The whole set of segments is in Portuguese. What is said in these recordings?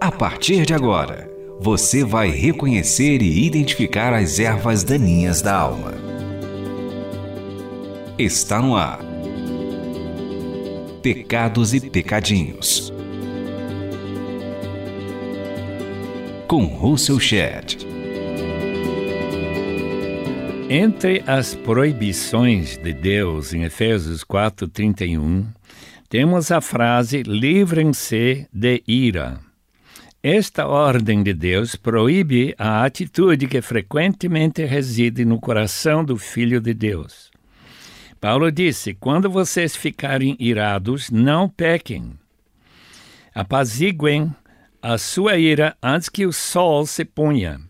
A partir de agora, você vai reconhecer e identificar as ervas daninhas da alma. Está no ar. Pecados e Pecadinhos. Com Russell Shedd. Entre as proibições de Deus em Efésios 4:31, temos a frase livrem-se de ira. Esta ordem de Deus proíbe a atitude que frequentemente reside no coração do Filho de Deus. Paulo disse: quando vocês ficarem irados, não pequem. Apaziguem a sua ira antes que o sol se ponha,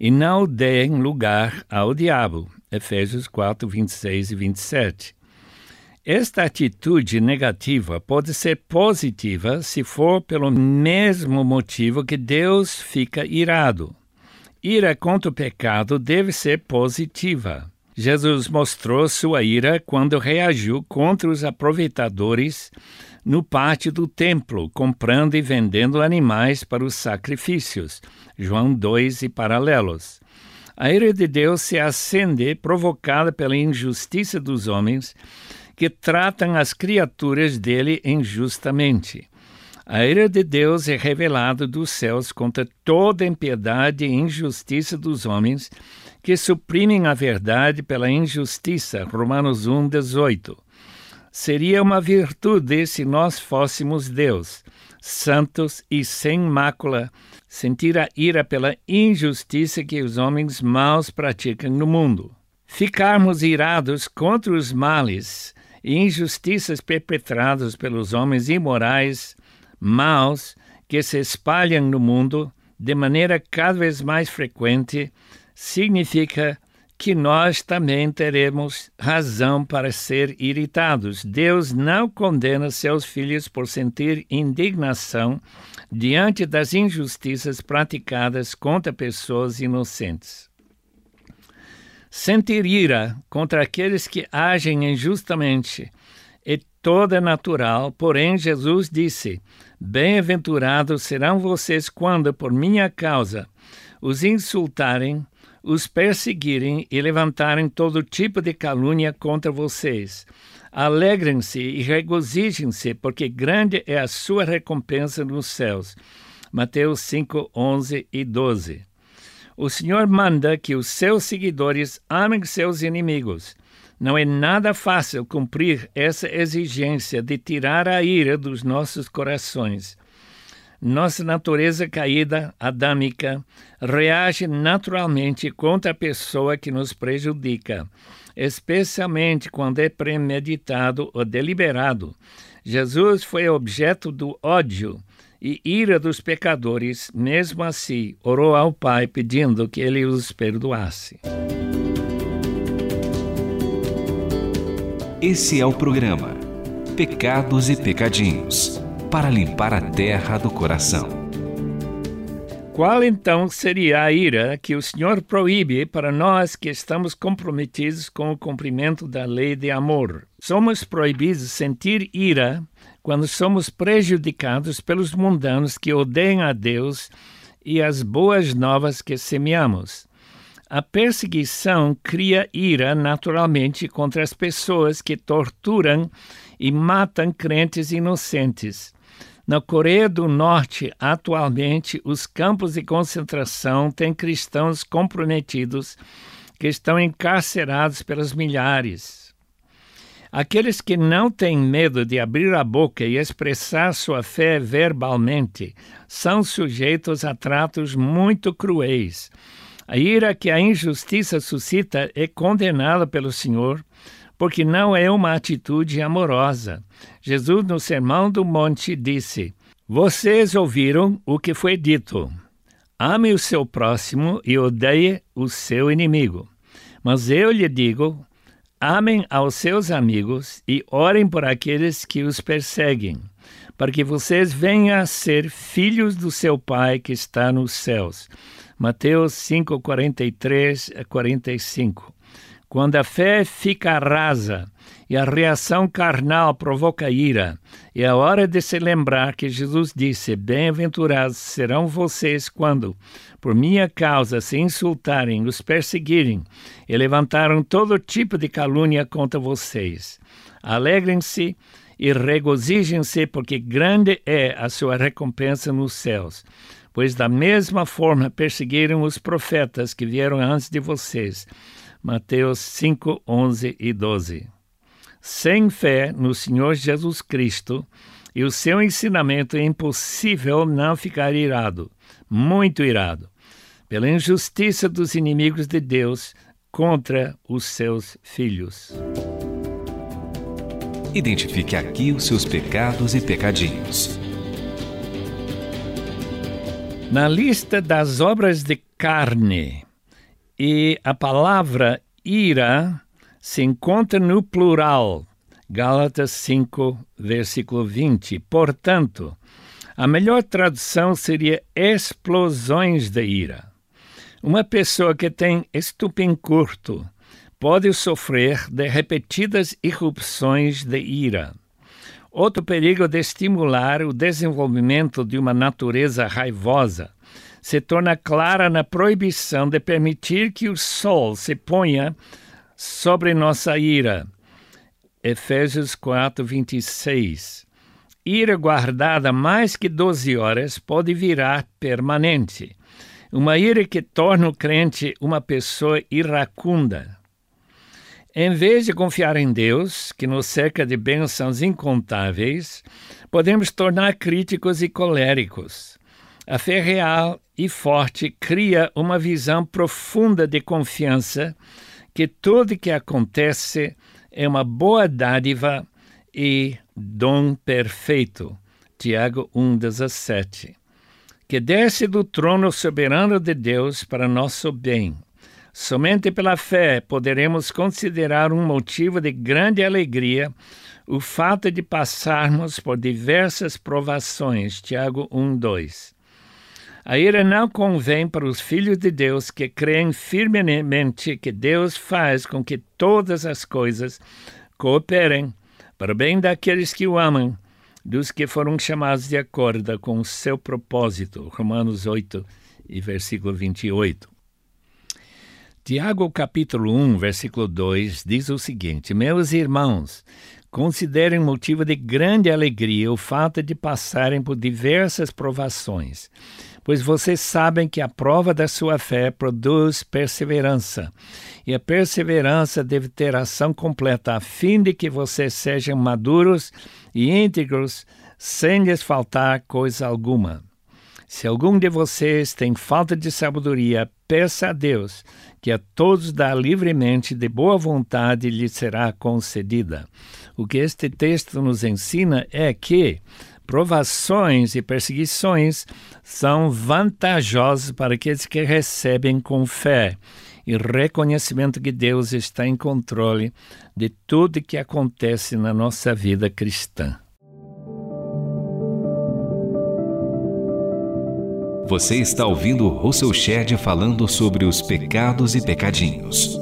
e não deem lugar ao diabo. Efésios 4, 26 e 27. Esta atitude negativa pode ser positiva se for pelo mesmo motivo que Deus fica irado. Ira contra o pecado deve ser positiva. Jesus mostrou sua ira quando reagiu contra os aproveitadores no pátio do templo, comprando e vendendo animais para os sacrifícios. João 2 e paralelos. A ira de Deus se acende provocada pela injustiça dos homens que tratam as criaturas dele injustamente. A ira de Deus é revelada dos céus contra toda impiedade e injustiça dos homens que suprimem a verdade pela injustiça. Romanos 1, 18. Seria uma virtude se nós fôssemos Deus, santos e sem mácula, sentir a ira pela injustiça que os homens maus praticam no mundo. Ficarmos irados contra os males e injustiças perpetradas pelos homens imorais, maus, que se espalham no mundo de maneira cada vez mais frequente, significa que nós também teremos razão para ser irritados. Deus não condena seus filhos por sentir indignação diante das injustiças praticadas contra pessoas inocentes. Sentir ira contra aqueles que agem injustamente é toda natural, porém Jesus disse: Bem-aventurados serão vocês quando, por minha causa, os insultarem, os perseguirem e levantarem todo tipo de calúnia contra vocês. Alegrem-se e regozijem-se, porque grande é a sua recompensa nos céus. Mateus 5, 11 e 12. O Senhor manda que os seus seguidores amem seus inimigos. Não é nada fácil cumprir essa exigência de tirar a ira dos nossos corações. Nossa natureza caída, adâmica, reage naturalmente contra a pessoa que nos prejudica, especialmente quando é premeditado ou deliberado. Jesus foi objeto do ódio e ira dos pecadores, mesmo assim, orou ao Pai pedindo que ele os perdoasse. Esse é o programa Pecados e Pecadinhos para limpar a terra do coração. Qual então seria a ira que o Senhor proíbe para nós que estamos comprometidos com o cumprimento da lei de amor? Somos proibidos sentir ira quando somos prejudicados pelos mundanos que odeiam a Deus e as boas novas que semeamos. A perseguição cria ira naturalmente contra as pessoas que torturam e matam crentes inocentes. Na Coreia do Norte, atualmente, os campos de concentração têm cristãos comprometidos que estão encarcerados pelas milhares. Aqueles que não têm medo de abrir a boca e expressar sua fé verbalmente são sujeitos a tratos muito cruéis. A ira que a injustiça suscita é condenada pelo Senhor, porque não é uma atitude amorosa. Jesus, no Sermão do Monte, disse: Vocês ouviram o que foi dito. Ame o seu próximo e odeie o seu inimigo. Mas eu lhe digo: Amem aos seus amigos e orem por aqueles que os perseguem, para que vocês venham a ser filhos do seu Pai que está nos céus. Mateus 5, 43 a 45. Quando a fé fica rasa e a reação carnal provoca ira, é hora de se lembrar que Jesus disse: Bem-aventurados serão vocês quando, por minha causa, se insultarem, os perseguirem e levantaram todo tipo de calúnia contra vocês. Alegrem-se e regozijem-se, porque grande é a sua recompensa nos céus. Pois da mesma forma perseguiram os profetas que vieram antes de vocês. Mateus 5, 11 e 12. Sem fé no Senhor Jesus Cristo e o seu ensinamento é impossível não ficar irado, muito irado, pela injustiça dos inimigos de Deus contra os seus filhos. Identifique aqui os seus pecados e pecadinhos. Na lista das obras de carne e a palavra ira se encontra no plural, Gálatas 5, versículo 20. Portanto, a melhor tradução seria explosões de ira. Uma pessoa que tem estupim curto pode sofrer de repetidas irrupções de ira. Outro perigo de estimular o desenvolvimento de uma natureza raivosa se torna clara na proibição de permitir que o sol se ponha sobre nossa ira. Efésios 4, 26. Ira guardada mais que 12 horas pode virar permanente. Uma ira que torna o crente uma pessoa iracunda. Em vez de confiar em Deus, que nos cerca de bênçãos incontáveis, podemos tornar críticos e coléricos. A fé real e forte cria uma visão profunda de confiança que tudo que acontece é uma boa dádiva e dom perfeito. Tiago 1,17. Que desce do trono soberano de Deus para nosso bem. Somente pela fé poderemos considerar um motivo de grande alegria o fato de passarmos por diversas provações. Tiago 1,2. A ira não convém para os filhos de Deus que creem firmemente que Deus faz com que todas as coisas cooperem para o bem daqueles que o amam, dos que foram chamados de acordo com o seu propósito. Romanos 8 e versículo 28. Tiago capítulo 1, versículo 2 diz o seguinte: Meus irmãos, considerem motivo de grande alegria o fato de passarem por diversas provações pois vocês sabem que a prova da sua fé produz perseverança. E a perseverança deve ter ação completa, a fim de que vocês sejam maduros e íntegros, sem lhes faltar coisa alguma. Se algum de vocês tem falta de sabedoria, peça a Deus, que a todos dá livremente, de boa vontade lhe será concedida. O que este texto nos ensina é que provações e perseguições são vantajosos para aqueles que recebem com fé e reconhecimento que Deus está em controle de tudo que acontece na nossa vida cristã. Você está ouvindo Russell Shedd falando sobre os pecados e pecadinhos.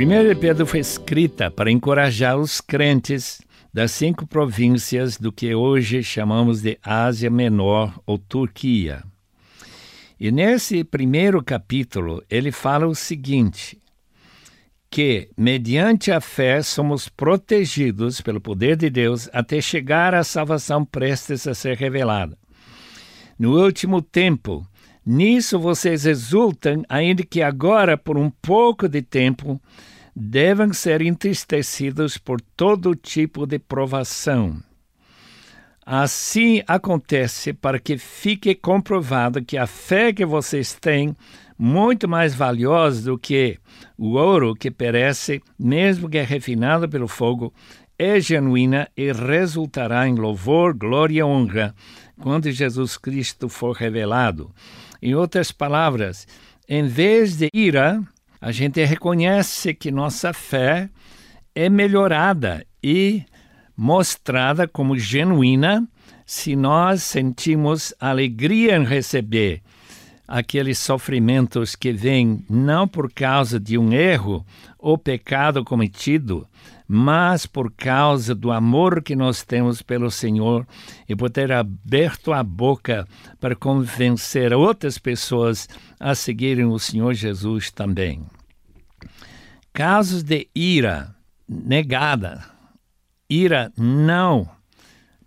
1 Pedro foi escrita para encorajar os crentes das cinco províncias do que hoje chamamos de Ásia Menor ou Turquia. E nesse primeiro capítulo ele fala o seguinte: que, mediante a fé, somos protegidos pelo poder de Deus até chegar à salvação prestes a ser revelada. No último tempo, Nisso vocês exultam, ainda que agora, por um pouco de tempo, devem ser entristecidos por todo tipo de provação. Assim acontece para que fique comprovado que a fé que vocês têm, muito mais valiosa do que o ouro que perece, mesmo que é refinado pelo fogo, é genuína e resultará em louvor, glória e honra quando Jesus Cristo for revelado. Em outras palavras, em vez de ira, a gente reconhece que nossa fé é melhorada e mostrada como genuína se nós sentimos alegria em receber aqueles sofrimentos que vêm não por causa de um erro ou pecado cometido, mas por causa do amor que nós temos pelo Senhor e por ter aberto a boca para convencer outras pessoas a seguirem o Senhor Jesus também. Casos de ira negada, ira não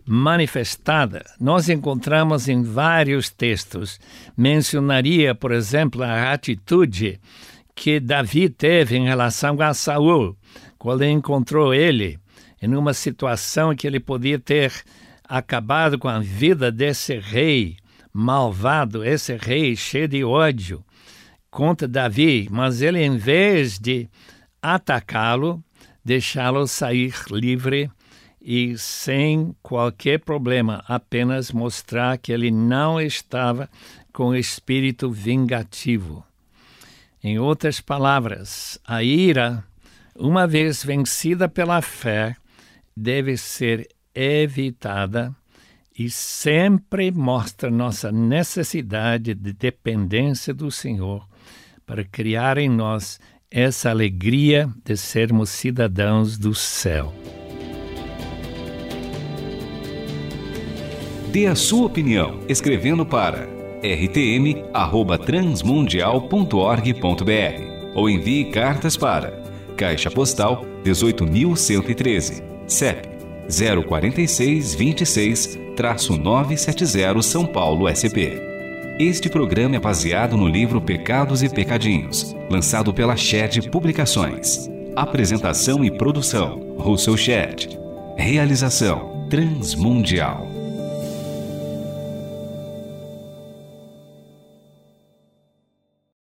manifestada, nós encontramos em vários textos. Mencionaria, por exemplo, a atitude que Davi teve em relação a Saul, quando encontrou ele em uma situação que ele podia ter acabado com a vida desse rei malvado, esse rei cheio de ódio contra Davi, mas ele, em vez de atacá-lo, deixá-lo sair livre e sem qualquer problema, apenas mostrar que ele não estava com espírito vingativo. Em outras palavras, a ira, uma vez vencida pela fé, deve ser evitada e sempre mostra nossa necessidade de dependência do Senhor para criar em nós essa alegria de sermos cidadãos do céu. Dê a sua opinião escrevendo para rtm@transmundial.org.br ou envie cartas para Caixa Postal 18113, CEP 046 26-970 São Paulo SP. Este programa é baseado no livro Pecados e Pecadinhos, lançado pela Shed Publicações. Apresentação e produção: Russell Shed. Realização: Transmundial.